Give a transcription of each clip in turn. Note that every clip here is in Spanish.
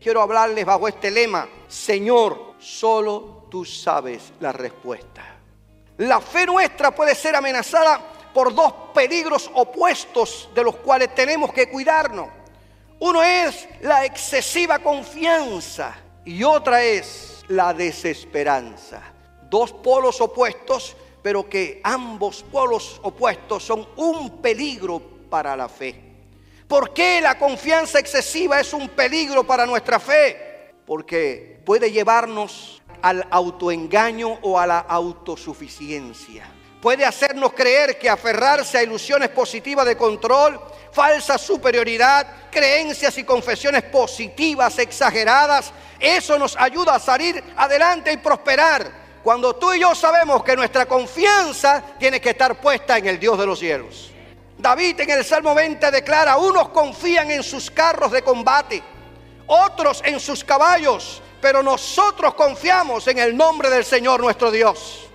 quiero hablarles bajo este lema, Señor, solo tú sabes la respuesta. La fe nuestra puede ser amenazada por dos peligros opuestos de los cuales tenemos que cuidarnos. Uno es la excesiva confianza y otra es la desesperanza. Dos polos opuestos, pero que ambos polos opuestos son un peligro para la fe. ¿Por qué la confianza excesiva es un peligro para nuestra fe? Porque puede llevarnos al autoengaño o a la autosuficiencia. Puede hacernos creer que aferrarse a ilusiones positivas de control, falsa superioridad, creencias y confesiones positivas exageradas, eso nos ayuda a salir adelante y prosperar. Cuando tú y yo sabemos que nuestra confianza tiene que estar puesta en el Dios de los cielos. David en el Salmo 20 declara, unos confían en sus carros de combate, otros en sus caballos, pero nosotros confiamos en el nombre del Señor nuestro Dios.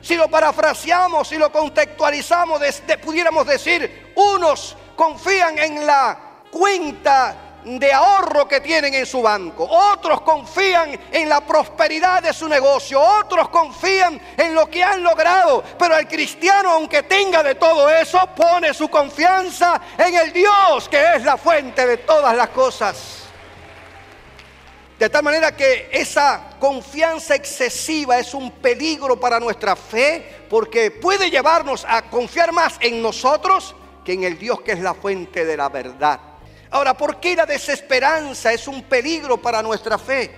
Si lo parafraseamos, si lo contextualizamos, pudiéramos decir, unos confían en la cuenta de ahorro que tienen en su banco. Otros confían en la prosperidad de su negocio. Otros confían en lo que han logrado. Pero el cristiano, aunque tenga de todo eso, pone su confianza en el Dios que es la fuente de todas las cosas. De tal manera que esa confianza excesiva es un peligro para nuestra fe porque puede llevarnos a confiar más en nosotros que en el Dios que es la fuente de la verdad. Ahora, ¿por qué la desesperanza es un peligro para nuestra fe?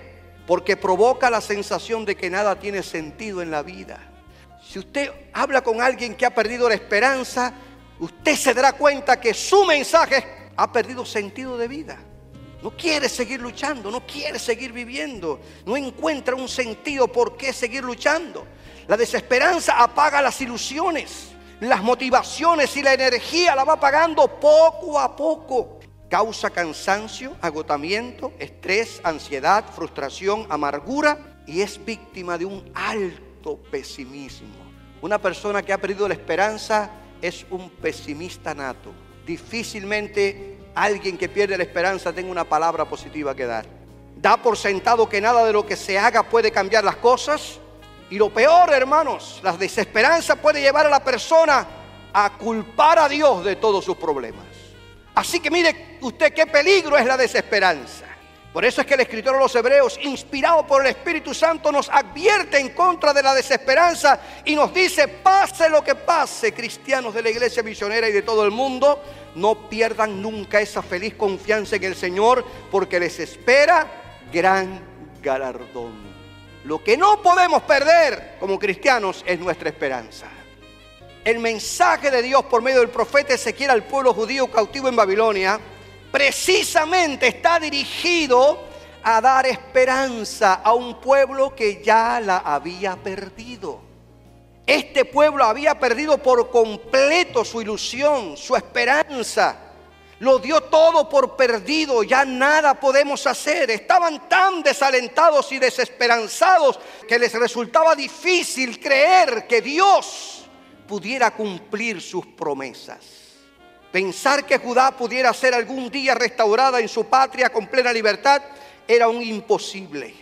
Porque provoca la sensación de que nada tiene sentido en la vida. Si usted habla con alguien que ha perdido la esperanza, usted se dará cuenta que su mensaje ha perdido sentido de vida. No quiere seguir luchando, no quiere seguir viviendo, no encuentra un sentido por qué seguir luchando. La desesperanza apaga las ilusiones, las motivaciones y la energía la va apagando poco a poco causa cansancio, agotamiento, estrés, ansiedad, frustración, amargura y es víctima de un alto pesimismo. Una persona que ha perdido la esperanza es un pesimista nato. Difícilmente alguien que pierde la esperanza tenga una palabra positiva que dar. Da por sentado que nada de lo que se haga puede cambiar las cosas. Y lo peor, hermanos, la desesperanza puede llevar a la persona a culpar a Dios de todos sus problemas. Así que mire usted qué peligro es la desesperanza. Por eso es que el escritor de los Hebreos, inspirado por el Espíritu Santo, nos advierte en contra de la desesperanza y nos dice, pase lo que pase, cristianos de la iglesia misionera y de todo el mundo, no pierdan nunca esa feliz confianza en el Señor, porque les espera gran galardón. Lo que no podemos perder como cristianos es nuestra esperanza el mensaje de Dios por medio del profeta Ezequiel al pueblo judío cautivo en Babilonia, precisamente está dirigido a dar esperanza a un pueblo que ya la había perdido. Este pueblo había perdido por completo su ilusión, su esperanza. Lo dio todo por perdido, ya nada podemos hacer. Estaban tan desalentados y desesperanzados que les resultaba difícil creer que Dios pudiera cumplir sus promesas. Pensar que Judá pudiera ser algún día restaurada en su patria con plena libertad era un imposible.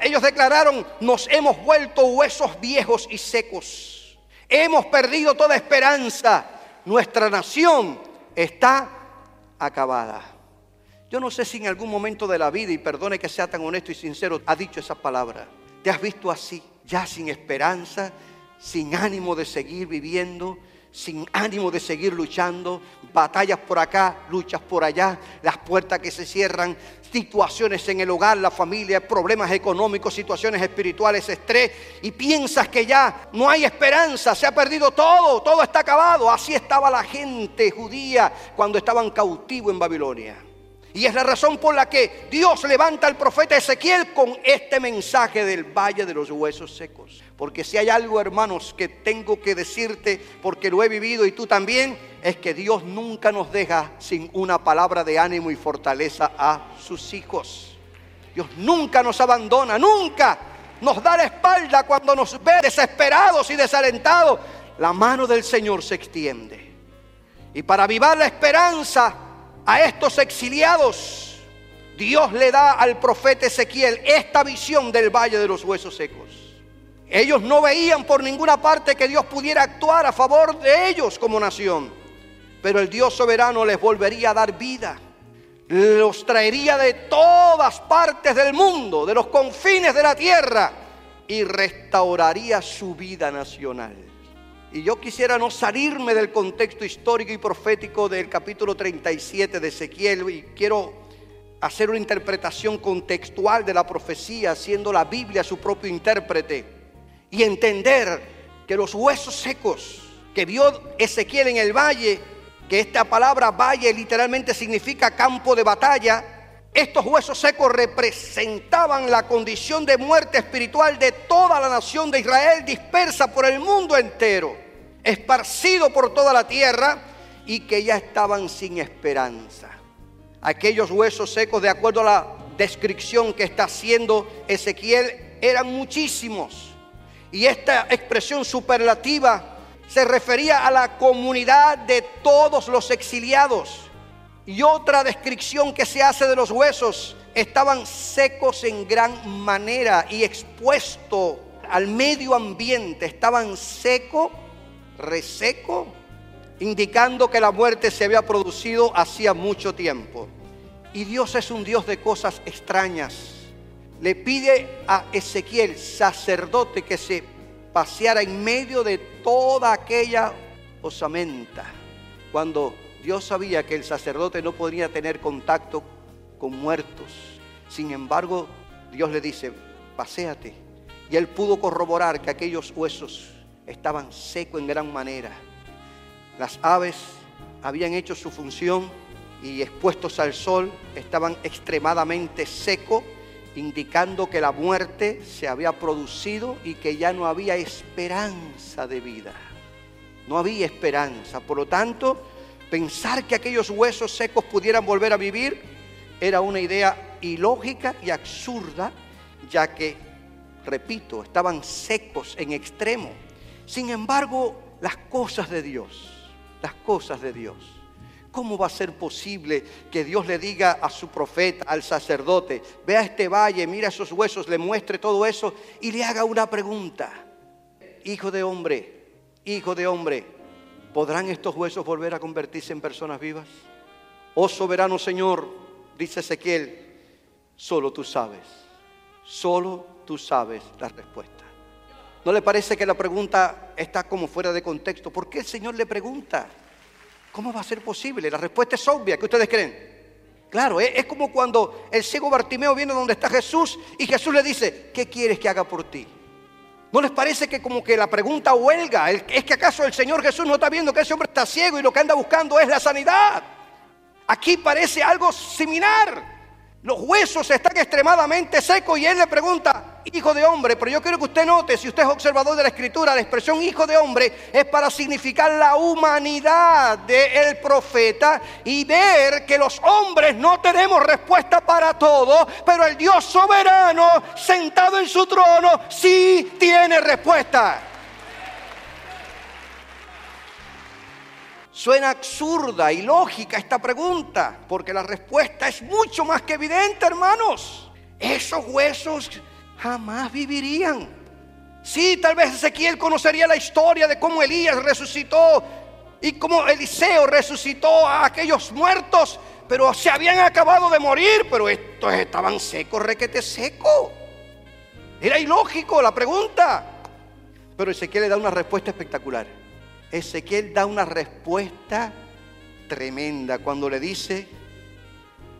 Ellos declararon, nos hemos vuelto huesos viejos y secos. Hemos perdido toda esperanza. Nuestra nación está acabada. Yo no sé si en algún momento de la vida, y perdone que sea tan honesto y sincero, ha dicho esa palabra. ¿Te has visto así, ya sin esperanza, sin ánimo de seguir viviendo, sin ánimo de seguir luchando, batallas por acá, luchas por allá, las puertas que se cierran, situaciones en el hogar, la familia, problemas económicos, situaciones espirituales, estrés, y piensas que ya no hay esperanza, se ha perdido todo, todo está acabado. Así estaba la gente judía cuando estaban cautivos en Babilonia. Y es la razón por la que Dios levanta al profeta Ezequiel con este mensaje del valle de los huesos secos. Porque si hay algo, hermanos, que tengo que decirte, porque lo he vivido y tú también, es que Dios nunca nos deja sin una palabra de ánimo y fortaleza a sus hijos. Dios nunca nos abandona, nunca nos da la espalda cuando nos ve desesperados y desalentados. La mano del Señor se extiende. Y para avivar la esperanza a estos exiliados, Dios le da al profeta Ezequiel esta visión del valle de los huesos secos. Ellos no veían por ninguna parte que Dios pudiera actuar a favor de ellos como nación, pero el Dios soberano les volvería a dar vida. Los traería de todas partes del mundo, de los confines de la tierra, y restauraría su vida nacional. Y yo quisiera no salirme del contexto histórico y profético del capítulo 37 de Ezequiel y quiero hacer una interpretación contextual de la profecía, siendo la Biblia su propio intérprete y entender que los huesos secos que vio Ezequiel en el valle, que esta palabra valle literalmente significa campo de batalla, estos huesos secos representaban la condición de muerte espiritual de toda la nación de Israel dispersa por el mundo entero esparcido por toda la tierra y que ya estaban sin esperanza. Aquellos huesos secos, de acuerdo a la descripción que está haciendo Ezequiel, eran muchísimos. Y esta expresión superlativa se refería a la comunidad de todos los exiliados. Y otra descripción que se hace de los huesos, estaban secos en gran manera y expuestos al medio ambiente, estaban secos reseco, indicando que la muerte se había producido hacía mucho tiempo. Y Dios es un Dios de cosas extrañas. Le pide a Ezequiel, sacerdote, que se paseara en medio de toda aquella osamenta. Cuando Dios sabía que el sacerdote no podría tener contacto con muertos. Sin embargo, Dios le dice, paséate. Y él pudo corroborar que aquellos huesos estaban secos en gran manera. Las aves habían hecho su función y expuestos al sol estaban extremadamente secos, indicando que la muerte se había producido y que ya no había esperanza de vida. No había esperanza. Por lo tanto, pensar que aquellos huesos secos pudieran volver a vivir era una idea ilógica y absurda, ya que, repito, estaban secos en extremo. Sin embargo, las cosas de Dios, las cosas de Dios. ¿Cómo va a ser posible que Dios le diga a su profeta, al sacerdote, vea este valle, mira esos huesos, le muestre todo eso y le haga una pregunta? Hijo de hombre, hijo de hombre, ¿podrán estos huesos volver a convertirse en personas vivas? Oh soberano Señor, dice Ezequiel, solo tú sabes, solo tú sabes la respuesta. ¿No le parece que la pregunta está como fuera de contexto? ¿Por qué el Señor le pregunta? ¿Cómo va a ser posible? La respuesta es obvia. ¿Qué ustedes creen? Claro, es como cuando el ciego Bartimeo viene donde está Jesús y Jesús le dice, ¿qué quieres que haga por ti? ¿No les parece que como que la pregunta huelga? ¿Es que acaso el Señor Jesús no está viendo que ese hombre está ciego y lo que anda buscando es la sanidad? Aquí parece algo similar. Los huesos están extremadamente secos y él le pregunta, hijo de hombre, pero yo quiero que usted note, si usted es observador de la escritura, la expresión hijo de hombre es para significar la humanidad del profeta y ver que los hombres no tenemos respuesta para todo, pero el Dios soberano sentado en su trono sí tiene respuesta. Suena absurda y lógica esta pregunta, porque la respuesta es mucho más que evidente, hermanos. Esos huesos jamás vivirían. Sí, tal vez Ezequiel conocería la historia de cómo Elías resucitó y cómo Eliseo resucitó a aquellos muertos, pero se habían acabado de morir, pero estos estaban secos, requete seco. Era ilógico la pregunta. Pero Ezequiel le da una respuesta espectacular. Ezequiel da una respuesta tremenda cuando le dice,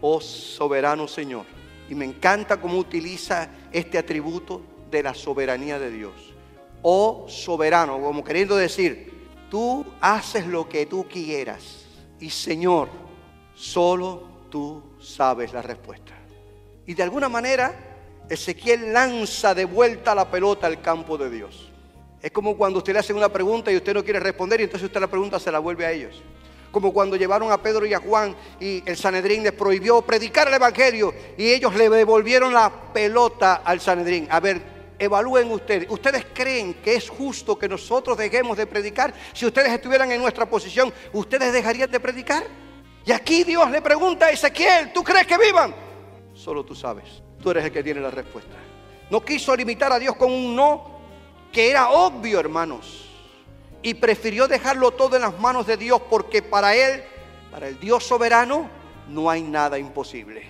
oh soberano Señor. Y me encanta cómo utiliza este atributo de la soberanía de Dios. Oh soberano, como queriendo decir, tú haces lo que tú quieras. Y Señor, solo tú sabes la respuesta. Y de alguna manera, Ezequiel lanza de vuelta la pelota al campo de Dios. Es como cuando usted le hace una pregunta y usted no quiere responder y entonces usted la pregunta se la vuelve a ellos. Como cuando llevaron a Pedro y a Juan y el Sanedrín les prohibió predicar el Evangelio y ellos le devolvieron la pelota al Sanedrín. A ver, evalúen ustedes. ¿Ustedes creen que es justo que nosotros dejemos de predicar? Si ustedes estuvieran en nuestra posición, ¿ustedes dejarían de predicar? Y aquí Dios le pregunta a Ezequiel, ¿tú crees que vivan? solo tú sabes. Tú eres el que tiene la respuesta. No quiso limitar a Dios con un no que era obvio, hermanos. Y prefirió dejarlo todo en las manos de Dios porque para él, para el Dios soberano, no hay nada imposible.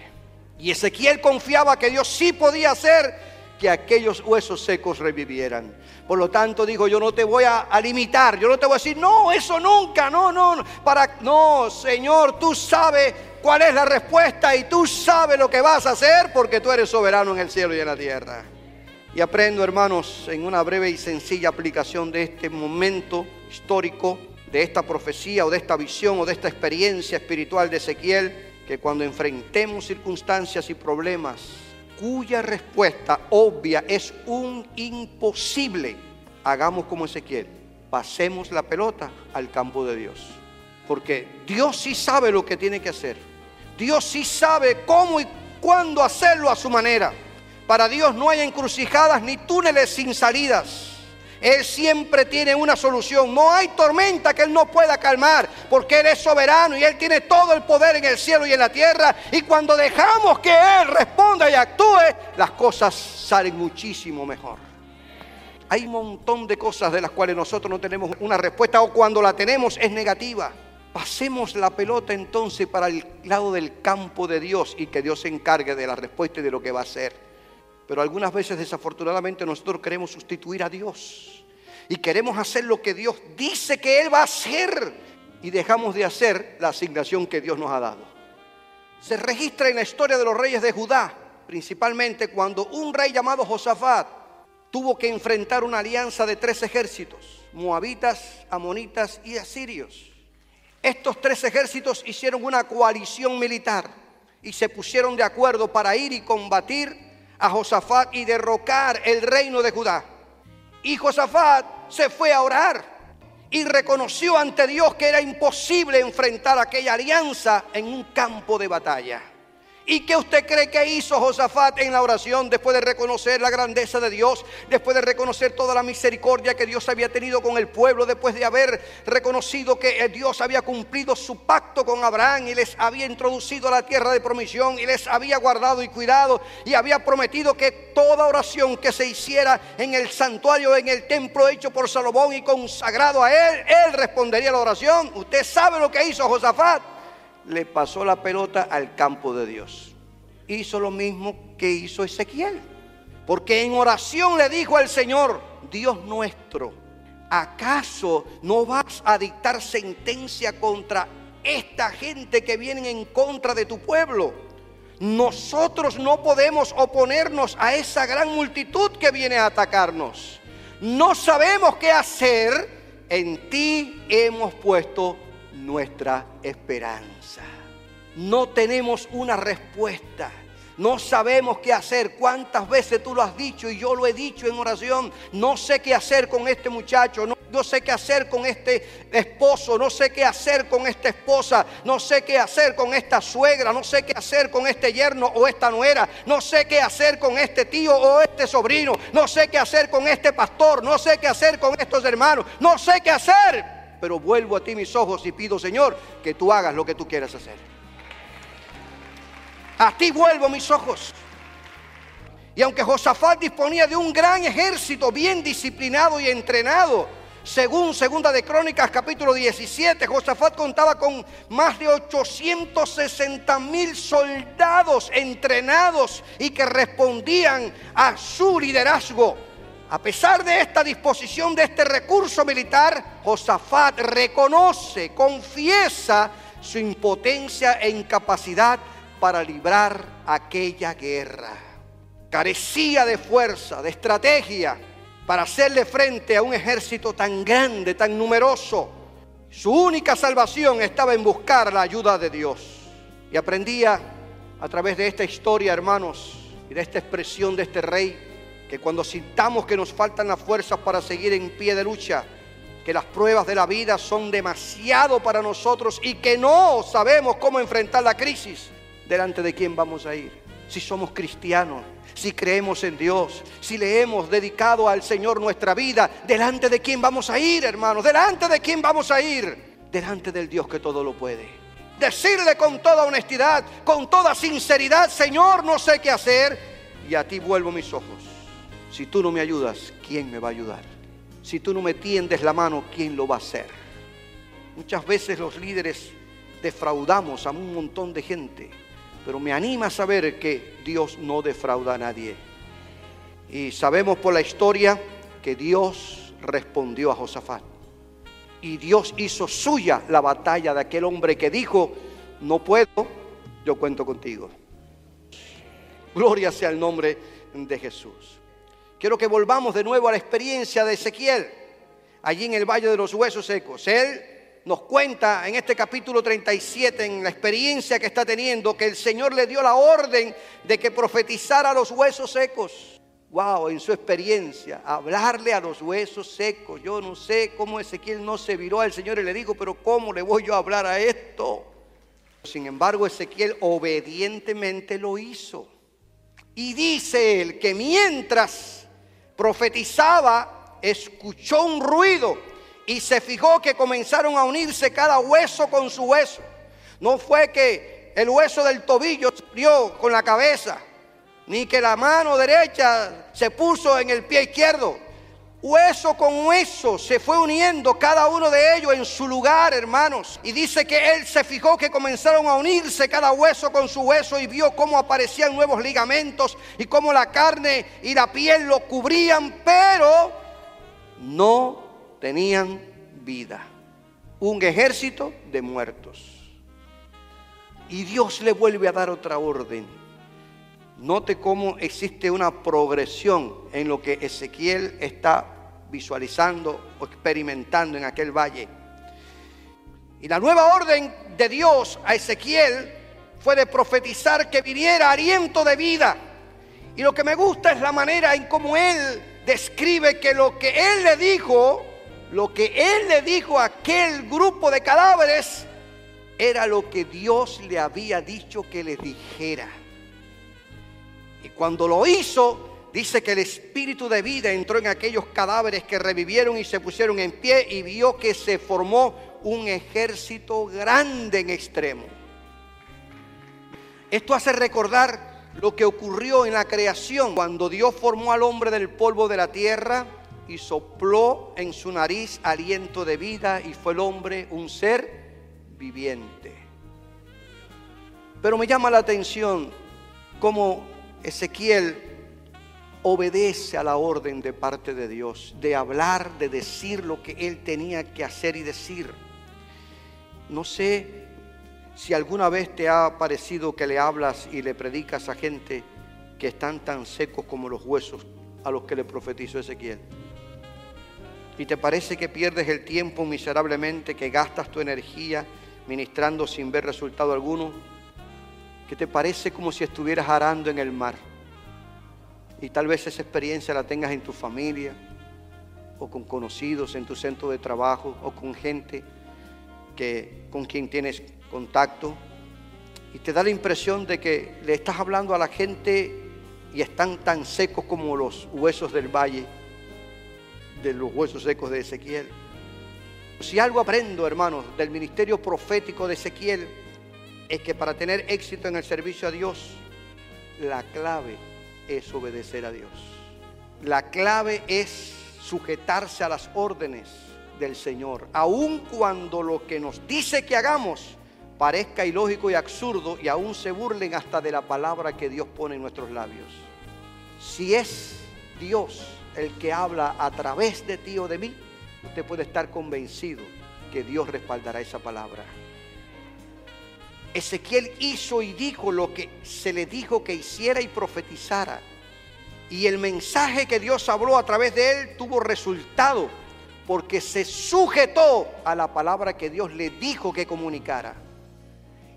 Y Ezequiel confiaba que Dios sí podía hacer que aquellos huesos secos revivieran. Por lo tanto, dijo, yo no te voy a, limitar, yo no te voy a decir, no, eso nunca, no, no, para, no, Señor, tú sabes cuál es la respuesta y tú sabes lo que vas a hacer porque tú eres soberano en el cielo y en la tierra. Y aprendo, hermanos, en una breve y sencilla aplicación de este momento histórico, de esta profecía o de esta visión o de esta experiencia espiritual de Ezequiel, que cuando enfrentemos circunstancias y problemas cuya respuesta obvia es un imposible, hagamos como Ezequiel, pasemos la pelota al campo de Dios. Porque Dios sí sabe lo que tiene que hacer. Dios sí sabe cómo y cuándo hacerlo a su manera. Para Dios no hay encrucijadas ni túneles sin salidas. Él siempre tiene una solución. No hay tormenta que Él no pueda calmar, porque Él es soberano y Él tiene todo el poder en el cielo y en la tierra. Y cuando dejamos que Él responda y actúe, las cosas salen muchísimo mejor. Hay un montón de cosas de las cuales nosotros no tenemos una respuesta o cuando la tenemos es negativa. Pasemos la pelota entonces para el lado del campo de Dios y que Dios se encargue de la respuesta y de lo que va a hacer. Pero algunas veces desafortunadamente nosotros queremos sustituir a Dios y queremos hacer lo que Dios dice que Él va a hacer y dejamos de hacer la asignación que Dios nos ha dado. Se registra en la historia de los reyes de Judá, principalmente cuando un rey llamado Josafat tuvo que enfrentar una alianza de tres ejércitos, moabitas, amonitas y asirios. Estos tres ejércitos hicieron una coalición militar y se pusieron de acuerdo para ir y combatir a Josafat y derrocar el reino de Judá. Y Josafat se fue a orar y reconoció ante Dios que era imposible enfrentar aquella alianza en un campo de batalla. ¿Y qué usted cree que hizo Josafat en la oración después de reconocer la grandeza de Dios, después de reconocer toda la misericordia que Dios había tenido con el pueblo, después de haber reconocido que Dios había cumplido su pacto con Abraham y les había introducido a la tierra de promisión y les había guardado y cuidado y había prometido que toda oración que se hiciera en el santuario, en el templo hecho por Salomón y consagrado a él, él respondería a la oración. Usted sabe lo que hizo Josafat le pasó la pelota al campo de Dios. Hizo lo mismo que hizo Ezequiel. Porque en oración le dijo al Señor, Dios nuestro, ¿acaso no vas a dictar sentencia contra esta gente que viene en contra de tu pueblo? Nosotros no podemos oponernos a esa gran multitud que viene a atacarnos. No sabemos qué hacer. En ti hemos puesto nuestra esperanza. No tenemos una respuesta. No sabemos qué hacer. ¿Cuántas veces tú lo has dicho y yo lo he dicho en oración? No sé qué hacer con este muchacho. No, no, sé qué hacer con este esposo. No sé qué hacer con esta esposa. No sé qué hacer con esta suegra. No sé qué hacer con este yerno o esta nuera. No sé qué hacer con este tío o este sobrino. No sé qué hacer con este pastor. No sé qué hacer con estos hermanos. No sé qué hacer pero vuelvo a ti mis ojos y pido, Señor, que tú hagas lo que tú quieras hacer. A ti vuelvo mis ojos. Y aunque Josafat disponía de un gran ejército bien disciplinado y entrenado, según Segunda de Crónicas capítulo 17, Josafat contaba con más de 860 mil soldados entrenados y que respondían a su liderazgo. A pesar de esta disposición de este recurso militar, Josafat reconoce, confiesa su impotencia e incapacidad para librar aquella guerra. Carecía de fuerza, de estrategia para hacerle frente a un ejército tan grande, tan numeroso. Su única salvación estaba en buscar la ayuda de Dios. Y aprendía a través de esta historia, hermanos, y de esta expresión de este rey, que cuando sintamos que nos faltan las fuerzas para seguir en pie de lucha, que las pruebas de la vida son demasiado para nosotros y que no sabemos cómo enfrentar la crisis, delante de quién vamos a ir. Si somos cristianos, si creemos en Dios, si le hemos dedicado al Señor nuestra vida, delante de quién vamos a ir, hermanos, delante de quién vamos a ir, delante del Dios que todo lo puede. decirle con toda honestidad, con toda sinceridad, Señor, no sé qué hacer, y a ti vuelvo mis ojos. Si tú no me ayudas, ¿quién me va a ayudar? Si tú no me tiendes la mano, ¿quién lo va a hacer? Muchas veces los líderes defraudamos a un montón de gente, pero me anima a saber que Dios no defrauda a nadie. Y sabemos por la historia que Dios respondió a Josafat. Y Dios hizo suya la batalla de aquel hombre que dijo, no puedo, yo cuento contigo. Gloria sea el nombre de Jesús. Quiero que volvamos de nuevo a la experiencia de Ezequiel, allí en el Valle de los Huesos Secos. Él nos cuenta en este capítulo 37, en la experiencia que está teniendo, que el Señor le dio la orden de que profetizara a los huesos secos. Wow, en su experiencia, hablarle a los huesos secos. Yo no sé cómo Ezequiel no se viró al Señor y le dijo, pero ¿cómo le voy yo a hablar a esto? Sin embargo, Ezequiel obedientemente lo hizo. Y dice él que mientras profetizaba, escuchó un ruido y se fijó que comenzaron a unirse cada hueso con su hueso. No fue que el hueso del tobillo se unió con la cabeza, ni que la mano derecha se puso en el pie izquierdo hueso con hueso, se fue uniendo cada uno de ellos en su lugar, hermanos. Y dice que él se fijó que comenzaron a unirse cada hueso con su hueso y vio cómo aparecían nuevos ligamentos y cómo la carne y la piel lo cubrían, pero no tenían vida. Un ejército de muertos. Y Dios le vuelve a dar otra orden. Note cómo existe una progresión en lo que Ezequiel está visualizando o experimentando en aquel valle. Y la nueva orden de Dios a Ezequiel fue de profetizar que viniera aliento de vida. Y lo que me gusta es la manera en cómo él describe que lo que él le dijo, lo que él le dijo a aquel grupo de cadáveres, era lo que Dios le había dicho que les dijera. Y cuando lo hizo, Dice que el espíritu de vida entró en aquellos cadáveres que revivieron y se pusieron en pie y vio que se formó un ejército grande en extremo. Esto hace recordar lo que ocurrió en la creación cuando Dios formó al hombre del polvo de la tierra y sopló en su nariz aliento de vida y fue el hombre un ser viviente. Pero me llama la atención cómo Ezequiel obedece a la orden de parte de Dios, de hablar, de decir lo que Él tenía que hacer y decir. No sé si alguna vez te ha parecido que le hablas y le predicas a gente que están tan secos como los huesos a los que le profetizó Ezequiel. Y te parece que pierdes el tiempo miserablemente, que gastas tu energía ministrando sin ver resultado alguno, que te parece como si estuvieras arando en el mar y tal vez esa experiencia la tengas en tu familia o con conocidos en tu centro de trabajo o con gente que, con quien tienes contacto. Y te da la impresión de que le estás hablando a la gente y están tan secos como los huesos del valle, de los huesos secos de Ezequiel. Si algo aprendo, hermanos, del ministerio profético de Ezequiel, es que para tener éxito en el servicio a Dios, la clave es obedecer a Dios. La clave es sujetarse a las órdenes del Señor, aun cuando lo que nos dice que hagamos parezca ilógico y absurdo y aún se burlen hasta de la palabra que Dios pone en nuestros labios. Si es Dios el que habla a través de ti o de mí, usted puede estar convencido que Dios respaldará esa palabra. Ezequiel hizo y dijo lo que se le dijo que hiciera y profetizara. Y el mensaje que Dios habló a través de él tuvo resultado porque se sujetó a la palabra que Dios le dijo que comunicara.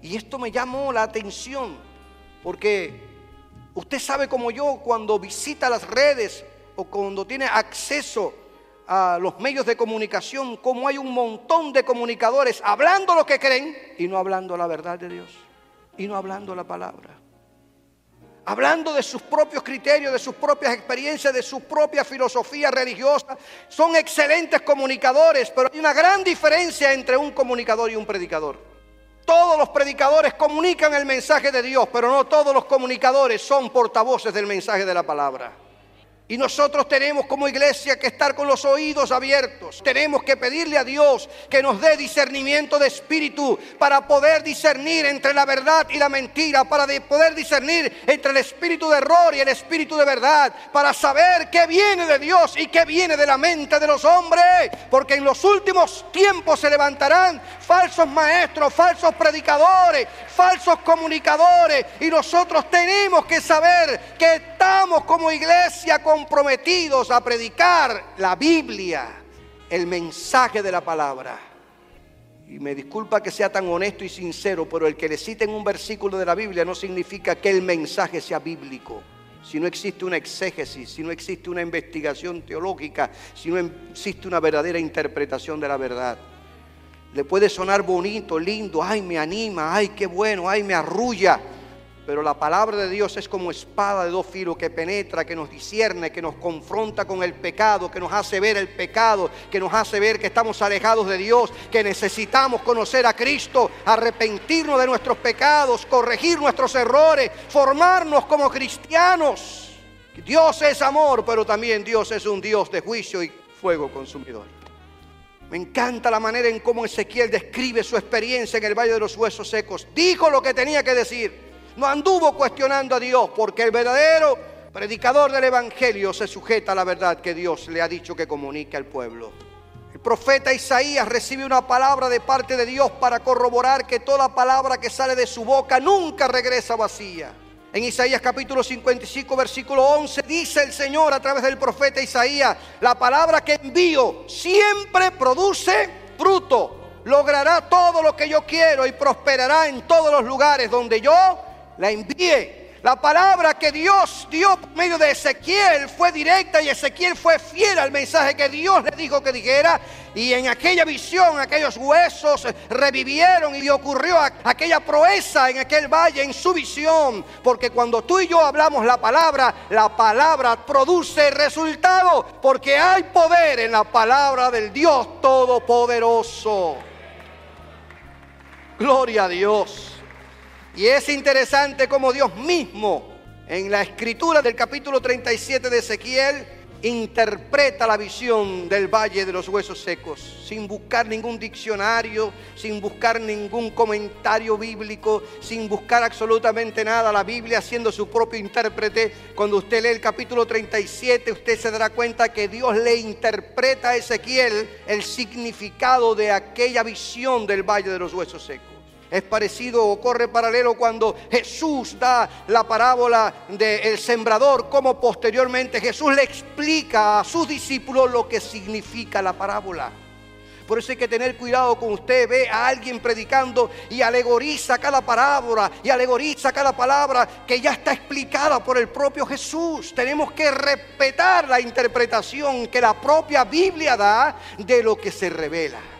Y esto me llamó la atención porque usted sabe como yo cuando visita las redes o cuando tiene acceso a los medios de comunicación, como hay un montón de comunicadores hablando lo que creen y no hablando la verdad de Dios y no hablando la palabra. Hablando de sus propios criterios, de sus propias experiencias, de su propia filosofía religiosa. Son excelentes comunicadores, pero hay una gran diferencia entre un comunicador y un predicador. Todos los predicadores comunican el mensaje de Dios, pero no todos los comunicadores son portavoces del mensaje de la palabra. Y nosotros tenemos como iglesia que estar con los oídos abiertos. Tenemos que pedirle a Dios que nos dé discernimiento de espíritu para poder discernir entre la verdad y la mentira, para poder discernir entre el espíritu de error y el espíritu de verdad, para saber qué viene de Dios y qué viene de la mente de los hombres. Porque en los últimos tiempos se levantarán falsos maestros, falsos predicadores, falsos comunicadores. Y nosotros tenemos que saber que estamos como iglesia comprometidos a predicar la Biblia, el mensaje de la palabra. Y me disculpa que sea tan honesto y sincero, pero el que le citen un versículo de la Biblia no significa que el mensaje sea bíblico. Si no existe una exégesis, si no existe una investigación teológica, si no existe una verdadera interpretación de la verdad. Le puede sonar bonito, lindo, ay, me anima, ay, qué bueno, ay, me arrulla. Pero la palabra de Dios es como espada de dos filos que penetra, que nos discierne, que nos confronta con el pecado, que nos hace ver el pecado, que nos hace ver que estamos alejados de Dios, que necesitamos conocer a Cristo, arrepentirnos de nuestros pecados, corregir nuestros errores, formarnos como cristianos. Dios es amor, pero también Dios es un Dios de juicio y fuego consumidor. Me encanta la manera en cómo Ezequiel describe su experiencia en el Valle de los Huesos Secos. Dijo lo que tenía que decir no anduvo cuestionando a Dios, porque el verdadero predicador del Evangelio se sujeta a la verdad que Dios le ha dicho que comunique al pueblo. El profeta Isaías recibe una palabra de parte de Dios para corroborar que toda palabra que sale de su boca nunca regresa vacía. En Isaías capítulo 55, versículo 11, dice el Señor a través del profeta Isaías, la palabra que envío siempre produce fruto, logrará todo lo que yo quiero y prosperará en todos los lugares donde yo la envié. La palabra que Dios dio por medio de Ezequiel fue directa y Ezequiel fue fiel al mensaje que Dios le dijo que dijera. Y en aquella visión, aquellos huesos revivieron y ocurrió aquella proeza en aquel valle, en su visión. Porque cuando tú y yo hablamos la palabra, la palabra produce resultado. Porque hay poder en la palabra del Dios Todopoderoso. Gloria a Dios. Y es interesante como Dios mismo en la escritura del capítulo 37 de Ezequiel interpreta la visión del valle de los huesos secos, sin buscar ningún diccionario, sin buscar ningún comentario bíblico, sin buscar absolutamente nada, la Biblia siendo su propio intérprete. Cuando usted lee el capítulo 37, usted se dará cuenta que Dios le interpreta a Ezequiel el significado de aquella visión del valle de los huesos secos. Es parecido o corre paralelo cuando Jesús da la parábola del sembrador, como posteriormente Jesús le explica a sus discípulos lo que significa la parábola. Por eso hay que tener cuidado con usted. Ve a alguien predicando y alegoriza cada parábola y alegoriza cada palabra que ya está explicada por el propio Jesús. Tenemos que respetar la interpretación que la propia Biblia da de lo que se revela.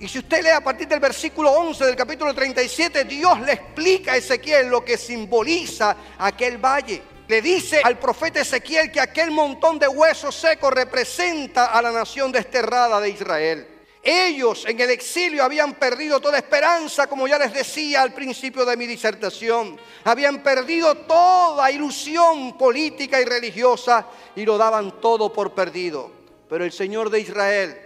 Y si usted lee a partir del versículo 11 del capítulo 37, Dios le explica a Ezequiel lo que simboliza aquel valle. Le dice al profeta Ezequiel que aquel montón de huesos secos representa a la nación desterrada de Israel. Ellos en el exilio habían perdido toda esperanza, como ya les decía al principio de mi disertación. Habían perdido toda ilusión política y religiosa y lo daban todo por perdido. Pero el Señor de Israel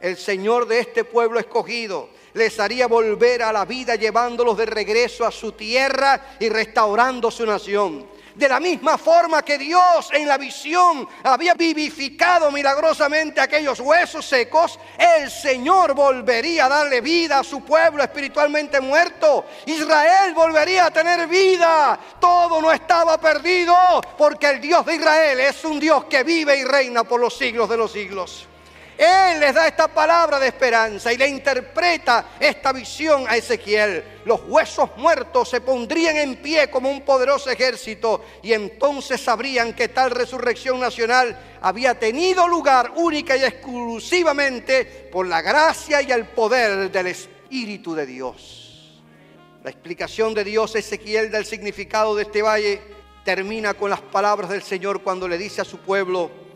el Señor de este pueblo escogido les haría volver a la vida llevándolos de regreso a su tierra y restaurando su nación. De la misma forma que Dios en la visión había vivificado milagrosamente aquellos huesos secos, el Señor volvería a darle vida a su pueblo espiritualmente muerto. Israel volvería a tener vida. Todo no estaba perdido porque el Dios de Israel es un Dios que vive y reina por los siglos de los siglos. Él les da esta palabra de esperanza y le interpreta esta visión a Ezequiel. Los huesos muertos se pondrían en pie como un poderoso ejército y entonces sabrían que tal resurrección nacional había tenido lugar única y exclusivamente por la gracia y el poder del Espíritu de Dios. La explicación de Dios Ezequiel del significado de este valle termina con las palabras del Señor cuando le dice a su pueblo,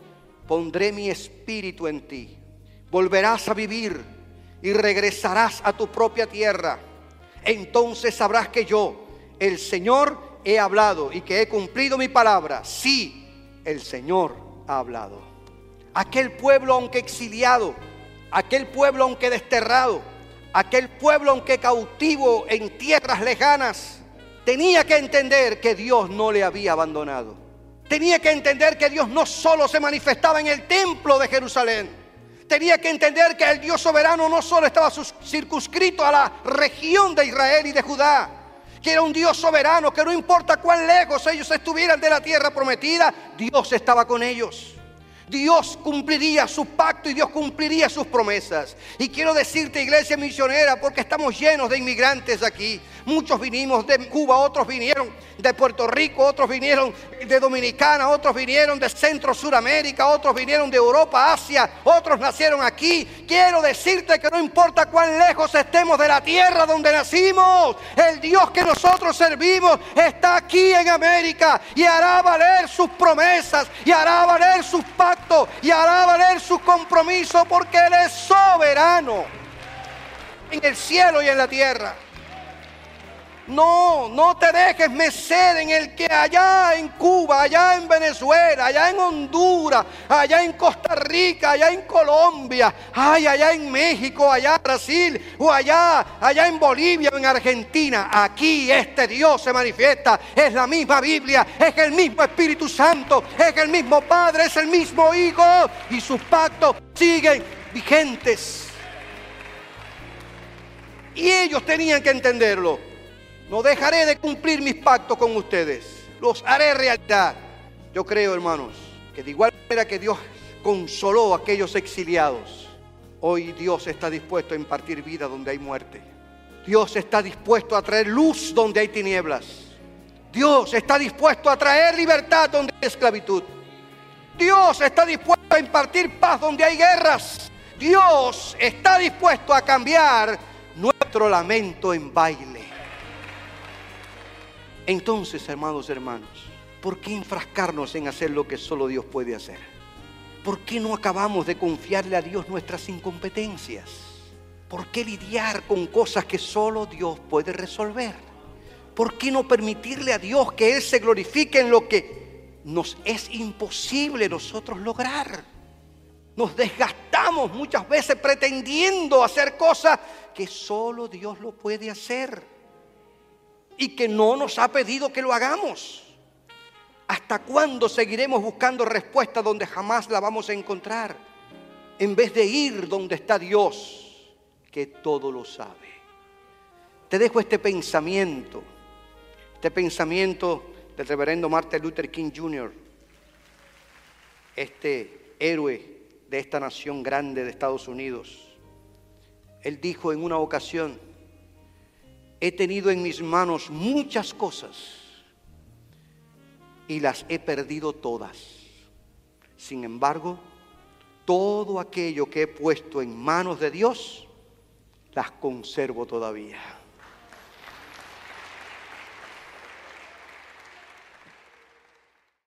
pondré mi espíritu en ti. Volverás a vivir y regresarás a tu propia tierra. entonces sabrás que yo, el Señor, he hablado y que he cumplido mi palabra. Sí, el Señor ha hablado. Aquel pueblo, aunque exiliado, aquel pueblo, aunque desterrado, aquel pueblo, aunque cautivo en tierras lejanas, tenía que entender que Dios no le había abandonado. Tenía que entender que Dios no solo se manifestaba en el templo de Jerusalén. Tenía que entender que el Dios soberano no solo estaba circunscrito a la región de Israel y de Judá, que era un Dios soberano, que no importa cuán lejos ellos estuvieran de la tierra prometida, Dios estaba con ellos. Dios cumpliría su pacto y Dios cumpliría sus promesas. Y quiero decirte, iglesia misionera, porque estamos llenos de inmigrantes aquí. Muchos vinimos de Cuba, otros vinieron de Puerto Rico, otros vinieron de Dominicana, otros vinieron de Centro Suramérica, otros vinieron de Europa, Asia, otros nacieron aquí. Quiero decirte que no importa cuán lejos estemos de la tierra donde nacimos, el Dios que nosotros servimos está aquí en América y hará valer sus promesas y hará valer sus pactos y hará valer sus compromisos porque Él es soberano en el cielo y en la tierra. No, no te dejes mecer en el que allá en Cuba, allá en Venezuela, allá en Honduras, allá en Costa Rica, allá en Colombia, ay, allá en México, allá en Brasil, o allá, allá en Bolivia o en Argentina. Aquí este Dios se manifiesta. Es la misma Biblia, es el mismo Espíritu Santo, es el mismo Padre, es el mismo Hijo. Y sus pactos siguen vigentes. Y ellos tenían que entenderlo. No dejaré de cumplir mis pactos con ustedes. Los haré realidad. Yo creo, hermanos, que de igual manera que Dios consoló a aquellos exiliados, hoy Dios está dispuesto a impartir vida donde hay muerte. Dios está dispuesto a traer luz donde hay tinieblas. Dios está dispuesto a traer libertad donde hay esclavitud. Dios está dispuesto a impartir paz donde hay guerras. Dios está dispuesto a cambiar nuestro lamento en baile. Entonces, hermanos, hermanos, ¿por qué enfrascarnos en hacer lo que solo Dios puede hacer? ¿Por qué no acabamos de confiarle a Dios nuestras incompetencias? ¿Por qué lidiar con cosas que solo Dios puede resolver? ¿Por qué no permitirle a Dios que Él se glorifique en lo que nos es imposible nosotros lograr? Nos desgastamos muchas veces pretendiendo hacer cosas que solo Dios lo puede hacer y que no nos ha pedido que lo hagamos. ¿Hasta cuándo seguiremos buscando respuesta donde jamás la vamos a encontrar? En vez de ir donde está Dios, que todo lo sabe. Te dejo este pensamiento, este pensamiento del reverendo Martin Luther King Jr., este héroe de esta nación grande de Estados Unidos. Él dijo en una ocasión, he tenido en mis manos muchas cosas y las he perdido todas. Sin embargo, todo aquello que he puesto en manos de Dios, las conservo todavía.